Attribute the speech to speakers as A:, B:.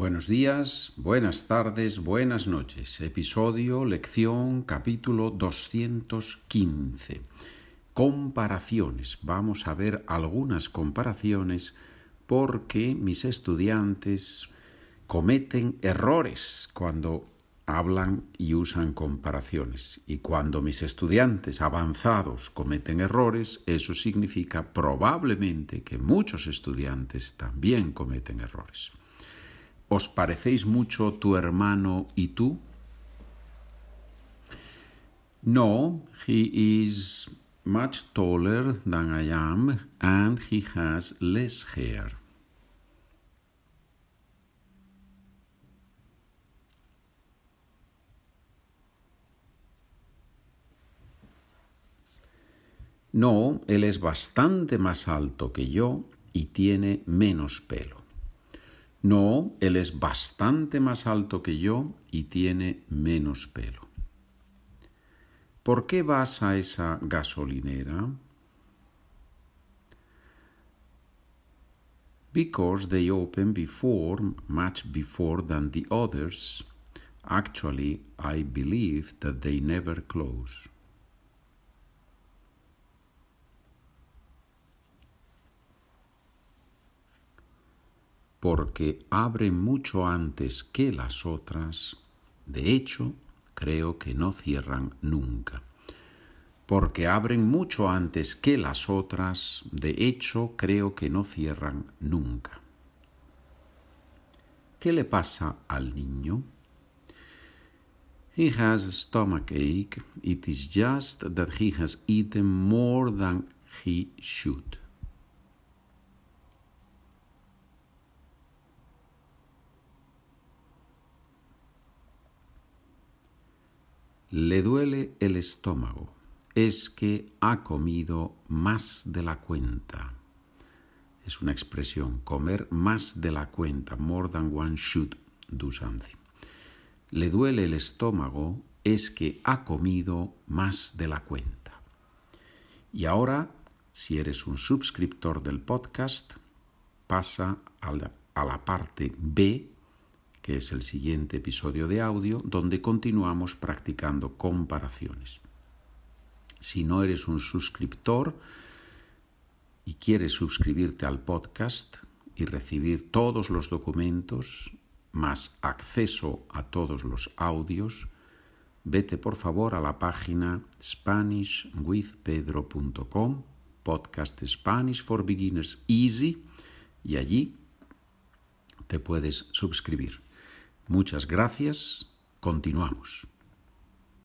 A: Buenos días, buenas tardes, buenas noches. Episodio, lección, capítulo 215. Comparaciones. Vamos a ver algunas comparaciones porque mis estudiantes cometen errores cuando hablan y usan comparaciones. Y cuando mis estudiantes avanzados cometen errores, eso significa probablemente que muchos estudiantes también cometen errores. ¿Os parecéis mucho tu hermano y tú? No, he is much taller than I am and he has less hair. No, él es bastante más alto que yo y tiene menos pelo. No, él es bastante más alto que yo y tiene menos pelo. ¿Por qué vas a esa gasolinera? Because they open before, much before than the others. Actually, I believe that they never close. Porque abren mucho antes que las otras, de hecho, creo que no cierran nunca. Porque abren mucho antes que las otras, de hecho, creo que no cierran nunca. ¿Qué le pasa al niño? He has a stomach ache. It is just that he has eaten more than he should. Le duele el estómago. Es que ha comido más de la cuenta. Es una expresión, comer más de la cuenta, more than one should do something. Le duele el estómago es que ha comido más de la cuenta. Y ahora, si eres un suscriptor del podcast, pasa a la, a la parte B que es el siguiente episodio de audio, donde continuamos practicando comparaciones. Si no eres un suscriptor y quieres suscribirte al podcast y recibir todos los documentos, más acceso a todos los audios, vete por favor a la página SpanishWithPedro.com, podcast Spanish for Beginners Easy, y allí te puedes suscribir. Muchas gracias. Continuamos.